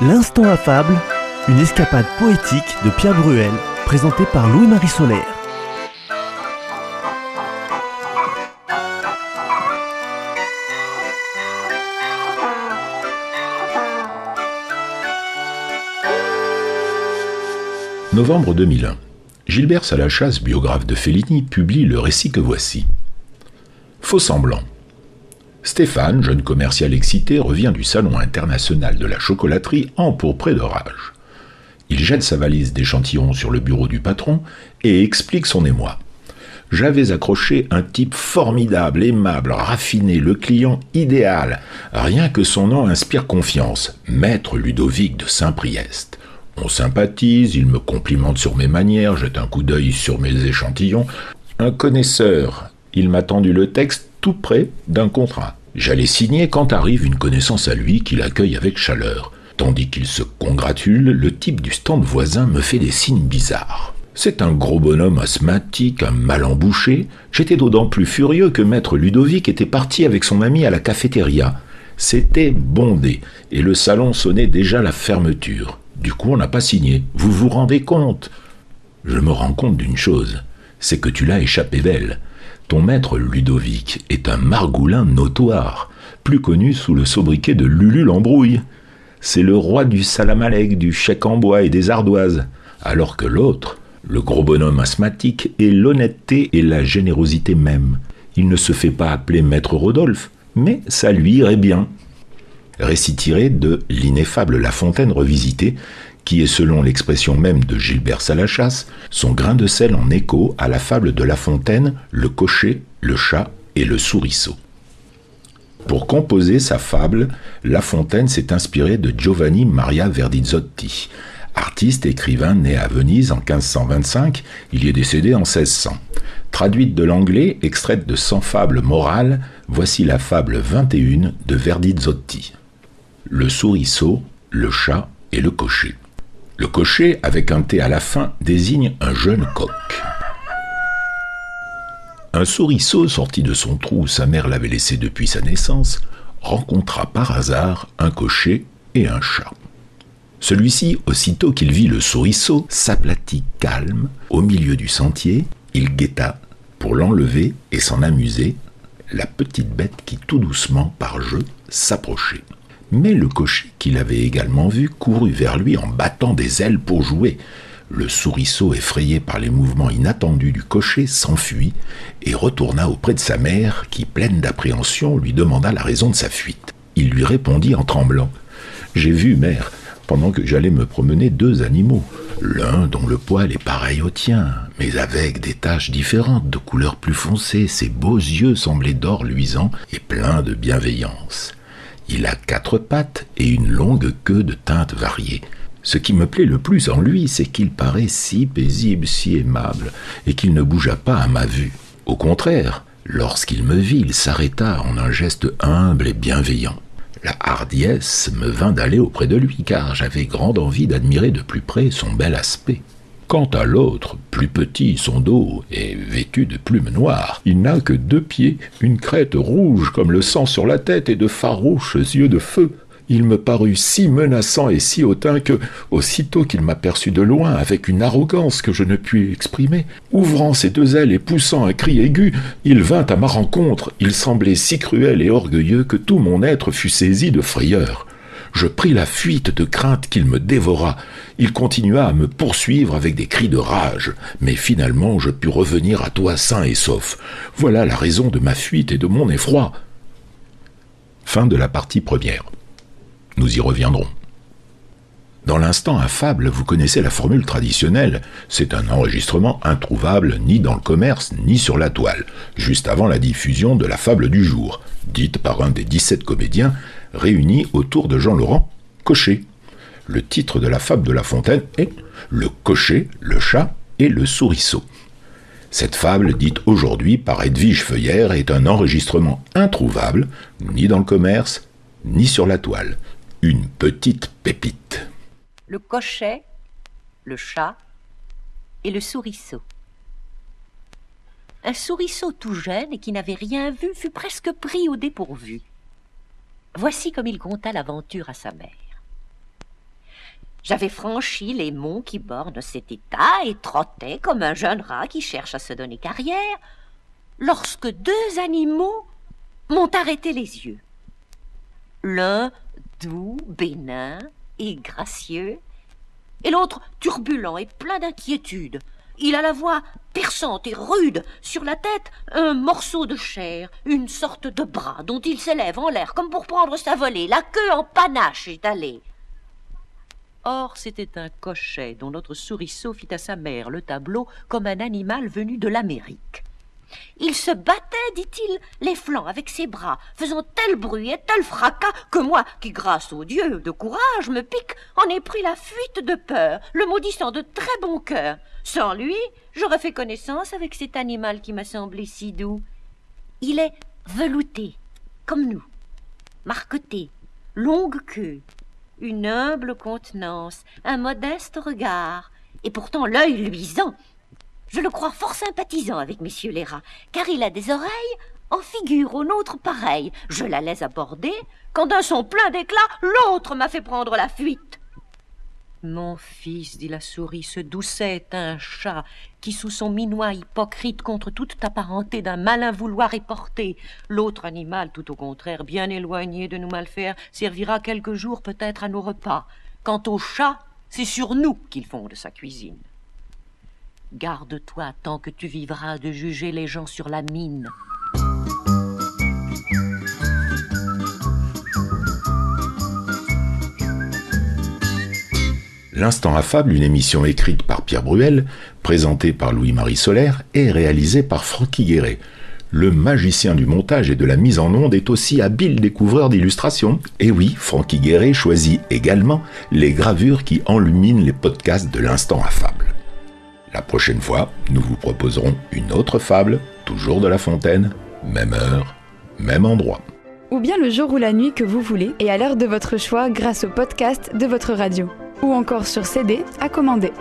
L'instant affable, une escapade poétique de Pierre Bruel, présentée par Louis-Marie Solaire. Novembre 2001. Gilbert Salachasse, biographe de Fellini, publie le récit que voici. Faux semblant. Stéphane, jeune commercial excité, revient du salon international de la chocolaterie empourpré de rage. Il jette sa valise d'échantillons sur le bureau du patron et explique son émoi. J'avais accroché un type formidable, aimable, raffiné, le client idéal. Rien que son nom inspire confiance. Maître Ludovic de Saint-Priest. On sympathise, il me complimente sur mes manières, jette un coup d'œil sur mes échantillons. Un connaisseur. Il m'a tendu le texte tout près d'un contrat. J'allais signer quand arrive une connaissance à lui qui l'accueille avec chaleur. Tandis qu'il se congratule, le type du stand voisin me fait des signes bizarres. C'est un gros bonhomme asthmatique, un mal embouché. J'étais d'autant plus furieux que maître Ludovic était parti avec son ami à la cafétéria. C'était bondé, et le salon sonnait déjà la fermeture. Du coup, on n'a pas signé. Vous vous rendez compte? Je me rends compte d'une chose, c'est que tu l'as échappé belle. Ton maître Ludovic est un margoulin notoire, plus connu sous le sobriquet de Lulu l'embrouille. C'est le roi du salamalek, du chèque en bois et des ardoises, alors que l'autre, le gros bonhomme asthmatique, est l'honnêteté et la générosité même. Il ne se fait pas appeler maître Rodolphe, mais ça lui irait bien. Récit tiré de L'ineffable La Fontaine revisité, qui est selon l'expression même de Gilbert Salachasse, son grain de sel en écho à la fable de La Fontaine, le cocher, le chat et le souriceau. Pour composer sa fable, La Fontaine s'est inspiré de Giovanni Maria Verdizzotti, artiste écrivain né à Venise en 1525, il y est décédé en 1600. Traduite de l'anglais, extraite de 100 fables morales, voici la fable 21 de Verdizzotti. Le souriceau, le chat et le cocher. Le cocher, avec un T à la fin, désigne un jeune coq. Un souriceau sorti de son trou où sa mère l'avait laissé depuis sa naissance rencontra par hasard un cocher et un chat. Celui-ci, aussitôt qu'il vit le souriceau, s'aplatit calme au milieu du sentier, il guetta pour l'enlever et s'en amuser la petite bête qui tout doucement par jeu s'approchait. Mais le cocher, qu'il avait également vu, courut vers lui en battant des ailes pour jouer. Le souriceau, effrayé par les mouvements inattendus du cocher, s'enfuit et retourna auprès de sa mère, qui, pleine d'appréhension, lui demanda la raison de sa fuite. Il lui répondit en tremblant. J'ai vu, mère, pendant que j'allais me promener, deux animaux. L'un dont le poil est pareil au tien, mais avec des taches différentes, de couleur plus foncée, ses beaux yeux semblaient d'or luisant et pleins de bienveillance. Il a quatre pattes et une longue queue de teintes variées. Ce qui me plaît le plus en lui, c'est qu'il paraît si paisible, si aimable, et qu'il ne bougea pas à ma vue. Au contraire, lorsqu'il me vit, il s'arrêta en un geste humble et bienveillant. La hardiesse me vint d'aller auprès de lui, car j'avais grande envie d'admirer de plus près son bel aspect. Quant à l'autre, plus petit, son dos est vêtu de plumes noires. Il n'a que deux pieds, une crête rouge comme le sang sur la tête et de farouches yeux de feu. Il me parut si menaçant et si hautain que, aussitôt qu'il m'aperçut de loin, avec une arrogance que je ne puis exprimer, ouvrant ses deux ailes et poussant un cri aigu, il vint à ma rencontre. Il semblait si cruel et orgueilleux que tout mon être fut saisi de frayeur. Je pris la fuite de crainte qu'il me dévorât. Il continua à me poursuivre avec des cris de rage, mais finalement je pus revenir à toi sain et sauf. Voilà la raison de ma fuite et de mon effroi. Fin de la partie première. Nous y reviendrons. Dans l'instant affable, vous connaissez la formule traditionnelle. C'est un enregistrement introuvable ni dans le commerce ni sur la toile, juste avant la diffusion de la fable du jour, dite par un des 17 comédiens réunis autour de Jean-Laurent Cochet. Le titre de la fable de La Fontaine est Le cocher, le chat et le souriceau. Cette fable, dite aujourd'hui par Edwige Feuillère, est un enregistrement introuvable, ni dans le commerce, ni sur la toile. Une petite pépite. Le cochet, le chat et le souriceau. Un souriceau tout jeune et qui n'avait rien vu fut presque pris au dépourvu. Voici comme il conta l'aventure à sa mère. J'avais franchi les monts qui bornent cet état et trottais comme un jeune rat qui cherche à se donner carrière, lorsque deux animaux m'ont arrêté les yeux. L'un doux, bénin et gracieux, et l'autre turbulent et plein d'inquiétude. Il a la voix perçante et rude, sur la tête un morceau de chair, une sorte de bras dont il s'élève en l'air comme pour prendre sa volée, la queue en panache étalée. Or, c'était un cochet dont notre souriceau fit à sa mère le tableau comme un animal venu de l'Amérique. Il se battait, dit-il, les flancs avec ses bras, faisant tel bruit et tel fracas que moi, qui, grâce au Dieu de courage me pique, en ai pris la fuite de peur, le maudissant de très bon cœur. Sans lui, j'aurais fait connaissance avec cet animal qui m'a semblé si doux. Il est velouté, comme nous, marqueté, longue queue, une humble contenance, un modeste regard, et pourtant l'œil luisant, je le crois fort sympathisant avec messieurs les rats, car il a des oreilles en figure aux nôtres pareilles. Je l'allais aborder, quand d'un son plein d'éclat, l'autre m'a fait prendre la fuite. Mon fils, dit la souris, ce doucet est un chat qui, sous son minois hypocrite contre toute apparenté d'un malin vouloir est porté. L'autre animal, tout au contraire, bien éloigné de nous mal faire, servira quelques jours peut-être à nos repas. Quant au chat, c'est sur nous qu'il fonde sa cuisine. Garde-toi tant que tu vivras de juger les gens sur la mine. L'Instant affable, une émission écrite par Pierre Bruel, présentée par Louis-Marie Solaire et réalisée par Francky Guéret. Le magicien du montage et de la mise en onde est aussi habile découvreur d'illustrations. Et oui, Francky Guéret choisit également les gravures qui enluminent les podcasts de l'Instant affable. La prochaine fois, nous vous proposerons une autre fable, toujours de La Fontaine, même heure, même endroit. Ou bien le jour ou la nuit que vous voulez et à l'heure de votre choix grâce au podcast de votre radio. Ou encore sur CD à commander.